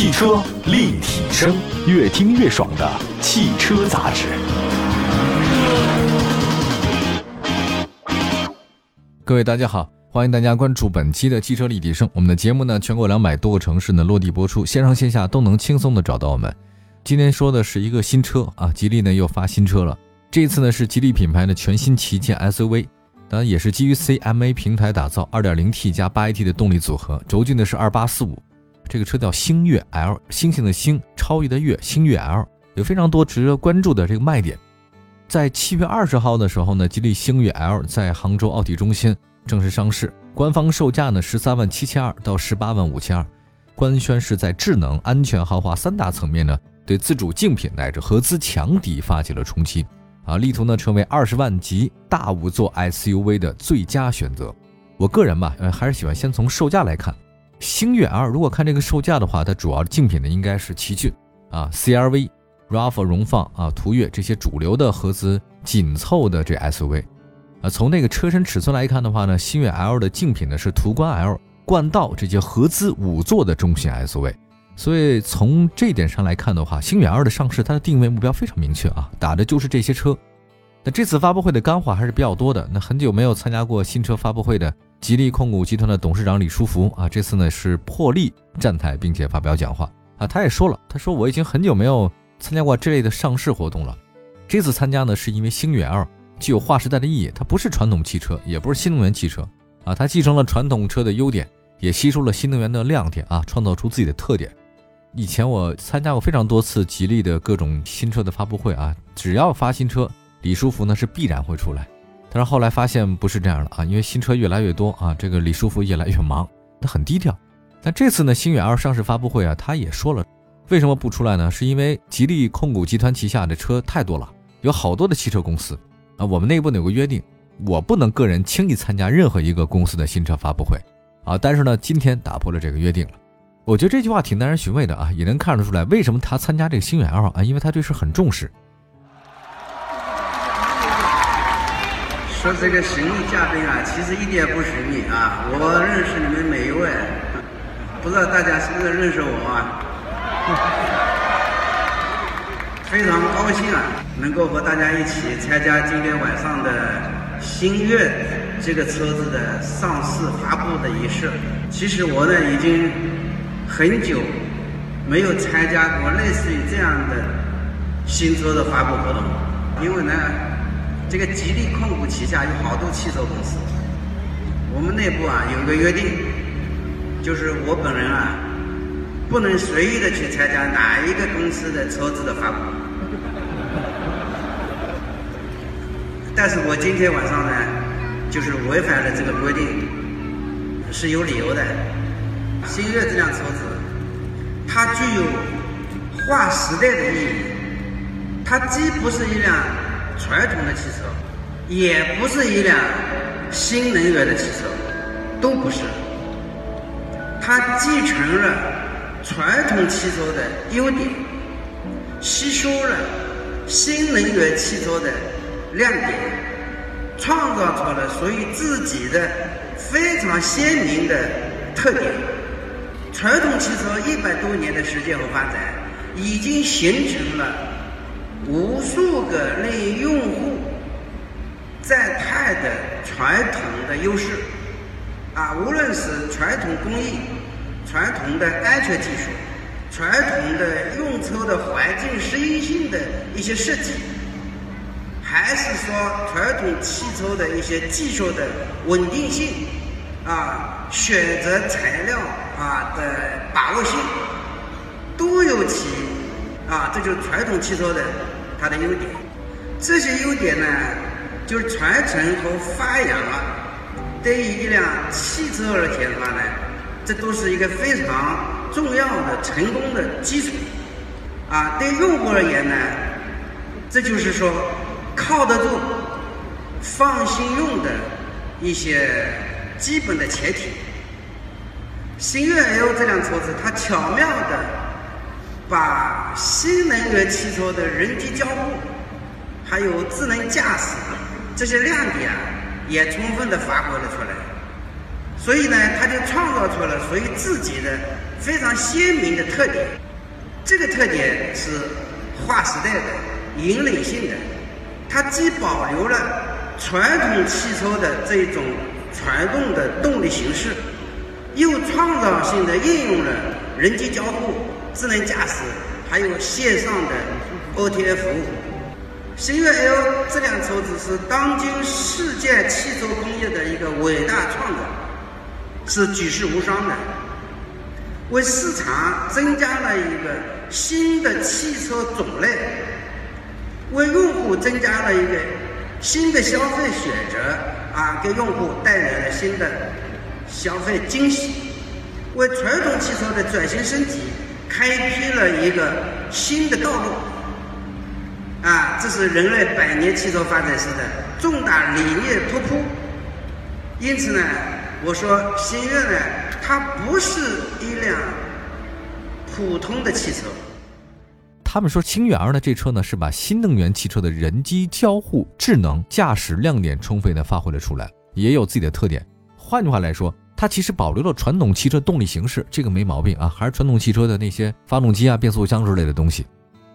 汽车立体声，越听越爽的汽车杂志。各位大家好，欢迎大家关注本期的汽车立体声。我们的节目呢，全国两百多个城市呢落地播出，线上线下都能轻松的找到我们。今天说的是一个新车啊，吉利呢又发新车了。这次呢是吉利品牌的全新旗舰 SUV，当然也是基于 CMA 平台打造，2.0T 加 8AT 的动力组合，轴距呢是2845。这个车叫星越 L，星星的星，超越的越，星越 L 有非常多值得关注的这个卖点。在七月二十号的时候呢，吉利星越 L 在杭州奥体中心正式上市，官方售价呢十三万七千二到十八万五千二，官宣是在智能、安全、豪华三大层面呢，对自主竞品乃至合资强敌发起了冲击，啊，力图呢成为二十万级大五座 SUV 的最佳选择。我个人吧，呃，还是喜欢先从售价来看。星越 L 如果看这个售价的话，它主要的竞品呢应该是奇骏啊、CRV、RAV4、荣放啊、途岳这些主流的合资紧凑的这 SUV。啊，从那个车身尺寸来看的话呢，星越 L 的竞品呢是途观 L、冠道这些合资五座的中型 SUV。所以从这点上来看的话，星越 L 的上市，它的定位目标非常明确啊，打的就是这些车。那这次发布会的干货还是比较多的。那很久没有参加过新车发布会的。吉利控股集团的董事长李书福啊，这次呢是破例站台，并且发表讲话啊。他也说了，他说我已经很久没有参加过这类的上市活动了。这次参加呢，是因为星越 L 具有划时代的意义。它不是传统汽车，也不是新能源汽车啊，它继承了传统车的优点，也吸收了新能源的亮点啊，创造出自己的特点。以前我参加过非常多次吉利的各种新车的发布会啊，只要发新车，李书福呢是必然会出来。但是后来发现不是这样的啊，因为新车越来越多啊，这个李书福越来越忙，他很低调。但这次呢，星越 L 上市发布会啊，他也说了，为什么不出来呢？是因为吉利控股集团旗下的车太多了，有好多的汽车公司啊。我们内部呢有个约定，我不能个人轻易参加任何一个公司的新车发布会啊。但是呢，今天打破了这个约定了。我觉得这句话挺耐人寻味的啊，也能看得出来为什么他参加这个星越 L 啊，因为他对事很重视。说这个神秘嘉宾啊，其实一点也不神秘啊，我认识你们每一位，不知道大家是不是认识我啊？非常高兴啊，能够和大家一起参加今天晚上的星月这个车子的上市发布的仪式。其实我呢，已经很久没有参加过类似于这样的新车的发布活动，因为呢。这个吉利控股旗下有好多汽车公司，我们内部啊有一个约定，就是我本人啊不能随意的去参加哪一个公司的车子的发布。但是我今天晚上呢，就是违反了这个规定，是有理由的。星越这辆车子，它具有划时代的意义，它既不是一辆。传统的汽车，也不是一辆新能源的汽车，都不是。它继承了传统汽车的优点，吸收了新能源汽车的亮点，创造出了属于自己的非常鲜明的特点。传统汽车一百多年的时间和发展，已经形成了。无数个令用户在泰的传统的优势，啊，无论是传统工艺、传统的安全技术、传统的用车的环境适应性的一些设计，还是说传统汽车的一些技术的稳定性，啊，选择材料啊的把握性，都有其啊，这就是传统汽车的。它的优点，这些优点呢，就是传承和发扬啊。对于一辆汽车而言的话呢，这都是一个非常重要的成功的基础。啊，对用户而言呢，这就是说靠得住、放心用的一些基本的前提。星越 L 这辆车子，它巧妙的。把新能源汽车的人机交互，还有智能驾驶这些亮点，也充分的发挥了出来。所以呢，他就创造出了属于自己的非常鲜明的特点。这个特点是划时代的、引领性的。它既保留了传统汽车的这种传动的动力形式，又创造性的应用了人机交互、智能驾驶，还有线上的 OTA 服务。星越 L 这辆车子是当今世界汽车工业的一个伟大创造，是举世无双的，为市场增加了一个新的汽车种类。为用户增加了一个新的消费选择啊，给用户带来了新的消费惊喜，为传统汽车的转型升级开辟了一个新的道路啊！这是人类百年汽车发展史的重大理念突破。因此呢，我说星越呢，它不是一辆普通的汽车。他们说，星越 L 呢这车呢是把新能源汽车的人机交互、智能驾驶亮点充分的发挥了出来，也有自己的特点。换句话来说，它其实保留了传统汽车动力形式，这个没毛病啊，还是传统汽车的那些发动机啊、变速箱之类的东西。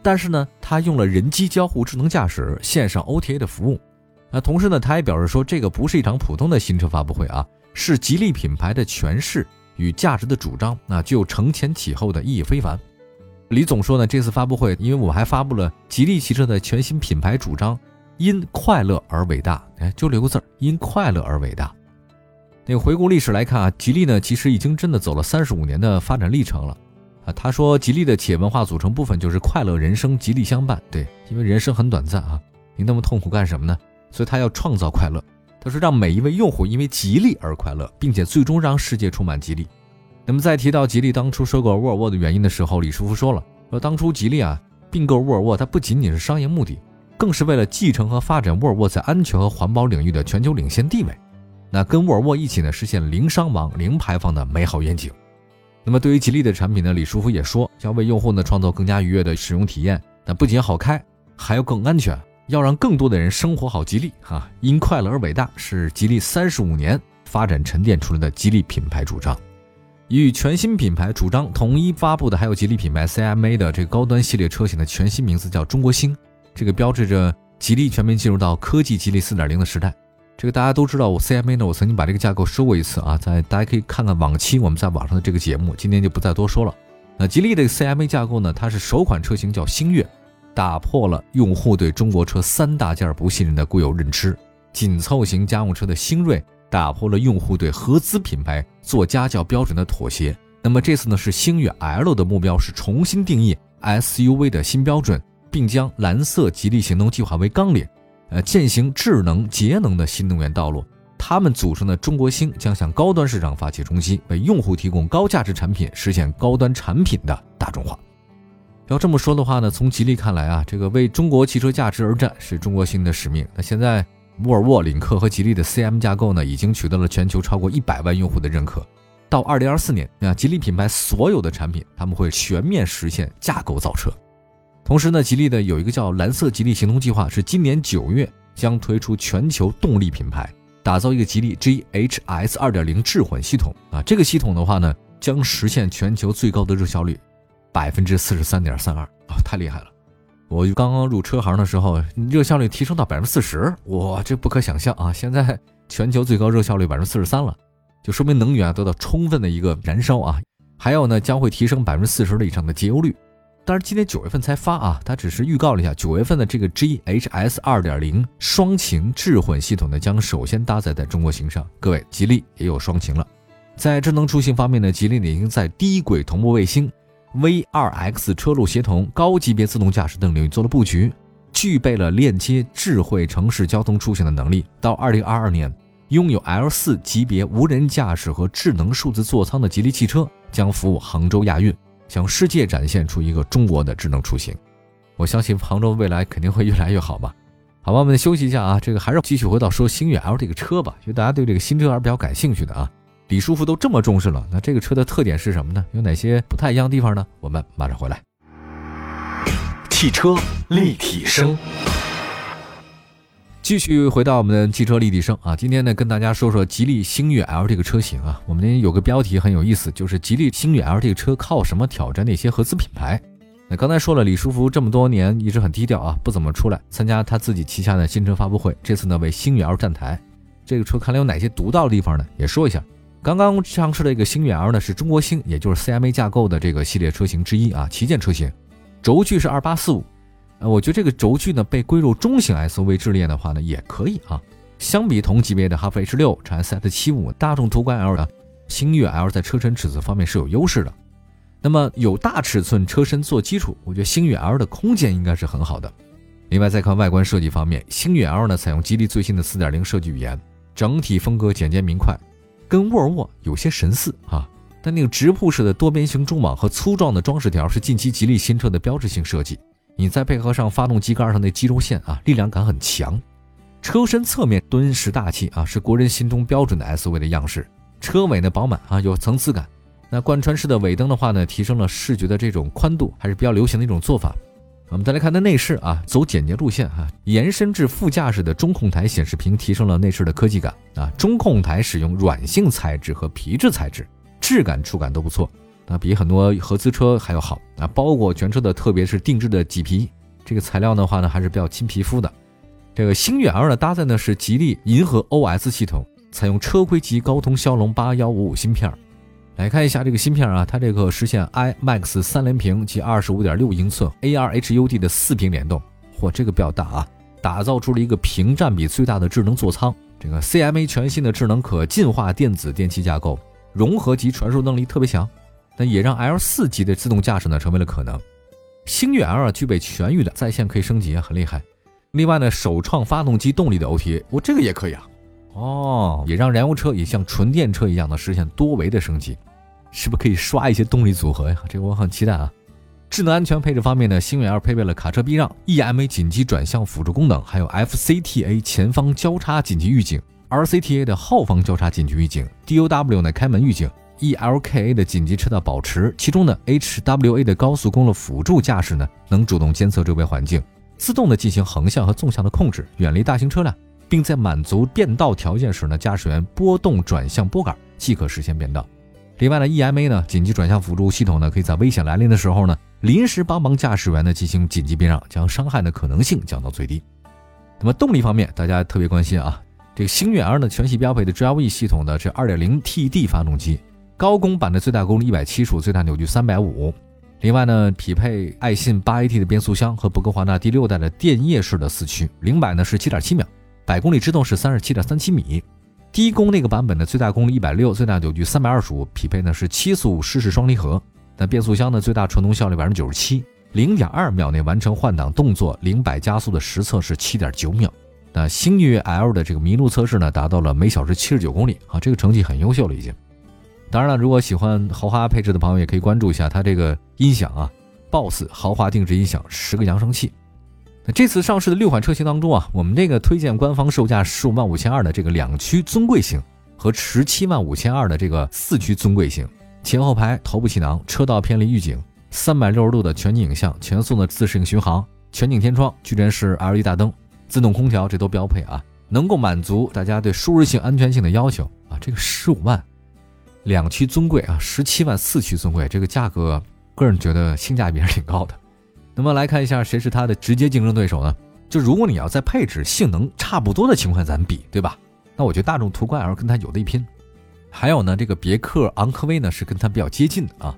但是呢，它用了人机交互、智能驾驶、线上 OTA 的服务。那同时呢，他也表示说，这个不是一场普通的新车发布会啊，是吉利品牌的诠释与价值的主张，那具有承前启后的意义非凡。李总说呢，这次发布会，因为我们还发布了吉利汽车的全新品牌主张，因快乐而伟大。哎，就留个字儿，因快乐而伟大。那回顾历史来看啊，吉利呢其实已经真的走了三十五年的发展历程了啊。他说，吉利的企业文化组成部分就是快乐人生，吉利相伴。对，因为人生很短暂啊，你那么痛苦干什么呢？所以他要创造快乐。他说，让每一位用户因为吉利而快乐，并且最终让世界充满吉利。那么在提到吉利当初收购沃尔沃的原因的时候，李书福说了，说当初吉利啊并购沃尔沃，它不仅仅是商业目的，更是为了继承和发展沃尔沃在安全和环保领域的全球领先地位。那跟沃尔沃一起呢，实现零伤亡、零排放的美好愿景。那么对于吉利的产品呢，李书福也说，要为用户呢创造更加愉悦的使用体验。那不仅好开，还要更安全，要让更多的人生活好。吉利哈，因快乐而伟大，是吉利三十五年发展沉淀出来的吉利品牌主张。与全新品牌主张统一发布的还有吉利品牌 CMA 的这个高端系列车型的全新名字叫中国星，这个标志着吉利全面进入到科技吉利4.0的时代。这个大家都知道，我 CMA 呢，我曾经把这个架构说过一次啊，在大家可以看看往期我们在网上的这个节目，今天就不再多说了。那吉利的 CMA 架构呢，它是首款车型叫星越，打破了用户对中国车三大件不信任的固有认知，紧凑型家用车的星锐。打破了用户对合资品牌做家教标准的妥协。那么这次呢，是星越 L 的目标是重新定义 SUV 的新标准，并将蓝色吉利行动计划为纲领，呃，践行智能节能的新能源道路。他们组成的中国星将向高端市场发起冲击，为用户提供高价值产品，实现高端产品的大众化。要这么说的话呢，从吉利看来啊，这个为中国汽车价值而战是中国星的使命。那现在。沃尔沃、领克和吉利的 CM 架构呢，已经取得了全球超过一百万用户的认可。到二零二四年，啊，吉利品牌所有的产品，他们会全面实现架构造车。同时呢，吉利的有一个叫“蓝色吉利行动计划”，是今年九月将推出全球动力品牌，打造一个吉利 GHS 二点零智混系统。啊，这个系统的话呢，将实现全球最高的热效率，百分之四十三点三二啊，太厉害了。我刚刚入车行的时候，热效率提升到百分之四十，哇，这不可想象啊！现在全球最高热效率百分之四十三了，就说明能源得到充分的一个燃烧啊。还有呢，将会提升百分之四十的以上的节油率。但是今年九月份才发啊，它只是预告了一下，九月份的这个 GHS 二点零双擎智混系统呢，将首先搭载在中国行上。各位，吉利也有双擎了。在智能出行方面呢，吉利已经在低轨同步卫星。V2X 车路协同、高级别自动驾驶等领域做了布局，具备了链接智慧城市交通出行的能力。到2022年，拥有 L4 级别无人驾驶和智能数字座舱的吉利汽车将服务杭州亚运，向世界展现出一个中国的智能出行。我相信杭州未来肯定会越来越好吧？好吧，我们休息一下啊，这个还是继续回到说星越 L 这个车吧，因为大家对这个新车还是比较感兴趣的啊。李书福都这么重视了，那这个车的特点是什么呢？有哪些不太一样的地方呢？我们马上回来。汽车立体声，继续回到我们的汽车立体声啊，今天呢跟大家说说吉利星越 L 这个车型啊，我们有个标题很有意思，就是吉利星越 L 这个车靠什么挑战那些合资品牌？那刚才说了，李书福这么多年一直很低调啊，不怎么出来参加他自己旗下的新车发布会，这次呢为星越 L 站台。这个车看来有哪些独到的地方呢？也说一下。刚刚上市的一个星越 L 呢是中国星，也就是 CMA 架构的这个系列车型之一啊，旗舰车型，轴距是二八四五。呃，我觉得这个轴距呢被归入中型 SUV 之列的话呢，也可以啊。相比同级别的哈弗 H 六、长安 CS75、大众途观 L 呢，星越 L 在车身尺寸方面是有优势的。那么有大尺寸车身做基础，我觉得星越 L 的空间应该是很好的。另外再看外观设计方面，星越 L 呢采用吉利最新的4.0设计语言，整体风格简洁明快，跟沃尔沃有些神似啊。但那个直瀑式的多边形中网和粗壮的装饰条是近期吉利新车的标志性设计。你再配合上发动机盖上的肌肉线啊，力量感很强。车身侧面敦实大气啊，是国人心中标准的 SUV 的样式。车尾呢饱满啊，有层次感。那贯穿式的尾灯的话呢，提升了视觉的这种宽度，还是比较流行的一种做法。我们再来看它内饰啊，走简洁路线哈，延伸至副驾驶的中控台显示屏提升了内饰的科技感啊。中控台使用软性材质和皮质材质，质感触感都不错。那比很多合资车还要好啊！包裹全车的，特别是定制的麂皮，这个材料的话呢，还是比较亲皮肤的。这个星越 L 呢，搭载的是吉利银河 OS 系统，采用车规级高通骁龙八幺五五芯片。来看一下这个芯片啊，它这个实现 IMAX 三连屏及二十五点六英寸 AR HUD 的四屏联动，嚯，这个比较大啊！打造出了一个屏占比最大的智能座舱。这个 CMA 全新的智能可进化电子电气架构，融合及传输能力特别强。那也让 L 四级的自动驾驶呢成为了可能。星越 L 具备全域的在线可以升级，很厉害。另外呢，首创发动机动力的 OTA，我这个也可以啊。哦，也让燃油车也像纯电车一样的实现多维的升级，是不是可以刷一些动力组合呀？这个我很期待啊。智能安全配置方面呢，星越 L 配备了卡车避让、EMA 紧急转向辅助功能，还有 FCTA 前方交叉紧急预警、RCTA 的后方交叉紧急预警、DOW 呢开门预警。ELKA 的紧急车道保持，其中呢 HWA 的高速公路辅助驾驶呢，能主动监测周围环境，自动的进行横向和纵向的控制，远离大型车辆，并在满足变道条件时呢，驾驶员拨动转向拨杆即可实现变道。另外呢，EMA 呢紧急转向辅助系统呢，可以在危险来临的时候呢，临时帮忙驾驶员呢进行紧急避让，将伤害的可能性降到最低。那么动力方面，大家特别关心啊，这个星越 L 呢全系标配的 GLE 系统的是 2.0TD 发动机。高功版的最大功率一百七十五，最大扭矩三百五。另外呢，匹配爱信八 AT 的变速箱和博格华纳第六代的电液式的四驱，零百呢是七点七秒，百公里制动是三十七点三七米。低功那个版本的最大功率一百六，最大扭矩三百二十五，匹配呢是七速湿式双离合。那变速箱呢最大传动效率百分之九十七，零点二秒内完成换挡动作，零百加速的实测是七点九秒。那星越 L 的这个麋鹿测试呢达到了每小时七十九公里啊，这个成绩很优秀了已经。当然了，如果喜欢豪华配置的朋友，也可以关注一下它这个音响啊，BOSS 豪华定制音响十个扬声器。那这次上市的六款车型当中啊，我们这个推荐官方售价十五万五千二的这个两驱尊贵型和十七万五千二的这个四驱尊贵型，前后排头部气囊、车道偏离预警、三百六十度的全景影像、全速的自适应巡航、全景天窗、矩阵式 LED 大灯、自动空调，这都标配啊，能够满足大家对舒适性、安全性的要求啊。这个十五万。两驱尊贵啊，十七万四驱尊贵，这个价格个人觉得性价比是挺高的。那么来看一下谁是它的直接竞争对手呢？就如果你要在配置、性能差不多的情况下咱比，对吧？那我觉得大众途观 L 跟它有的一拼。还有呢，这个别克昂科威呢是跟它比较接近的啊。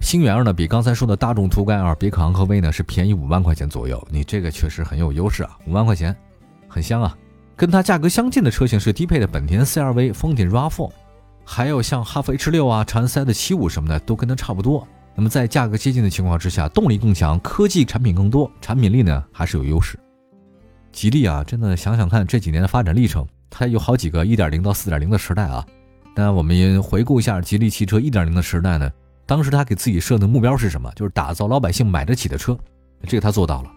星越 L 呢比刚才说的大众途观 L、别克昂科威呢是便宜五万块钱左右，你这个确实很有优势啊，五万块钱很香啊。跟它价格相近的车型是低配的本田 CR-V、丰田 RAV4。还有像哈弗 H 六啊、长安 CS 七五什么的，都跟它差不多。那么在价格接近的情况之下，动力更强，科技产品更多，产品力呢还是有优势。吉利啊，真的想想看这几年的发展历程，它有好几个一点零到四点零的时代啊。那我们回顾一下吉利汽车一点零的时代呢，当时他给自己设的目标是什么？就是打造老百姓买得起的车，这个他做到了。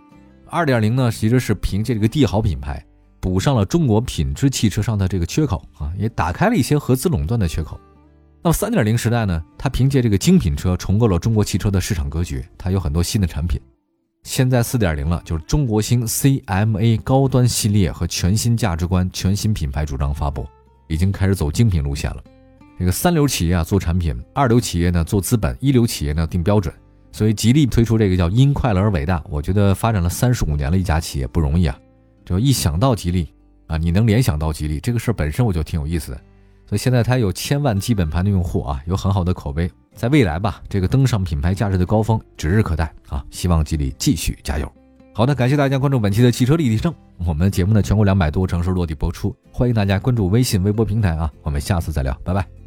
二点零呢，其实是凭借这个帝豪品牌。补上了中国品质汽车上的这个缺口啊，也打开了一些合资垄断的缺口。那么三点零时代呢，它凭借这个精品车重构了中国汽车的市场格局，它有很多新的产品。现在四点零了，就是中国星 CMA 高端系列和全新价值观、全新品牌主张发布，已经开始走精品路线了。这个三流企业啊做产品，二流企业呢做资本，一流企业呢定标准。所以吉利推出这个叫“因快乐而伟大”，我觉得发展了三十五年了一家企业不容易啊。就一想到吉利啊，你能联想到吉利这个事儿本身我就挺有意思的。所以现在它有千万基本盘的用户啊，有很好的口碑，在未来吧，这个登上品牌价值的高峰指日可待啊！希望吉利继续加油。好的，感谢大家关注本期的汽车立体声，我们的节目呢全国两百多城市落地播出，欢迎大家关注微信、微博平台啊，我们下次再聊，拜拜。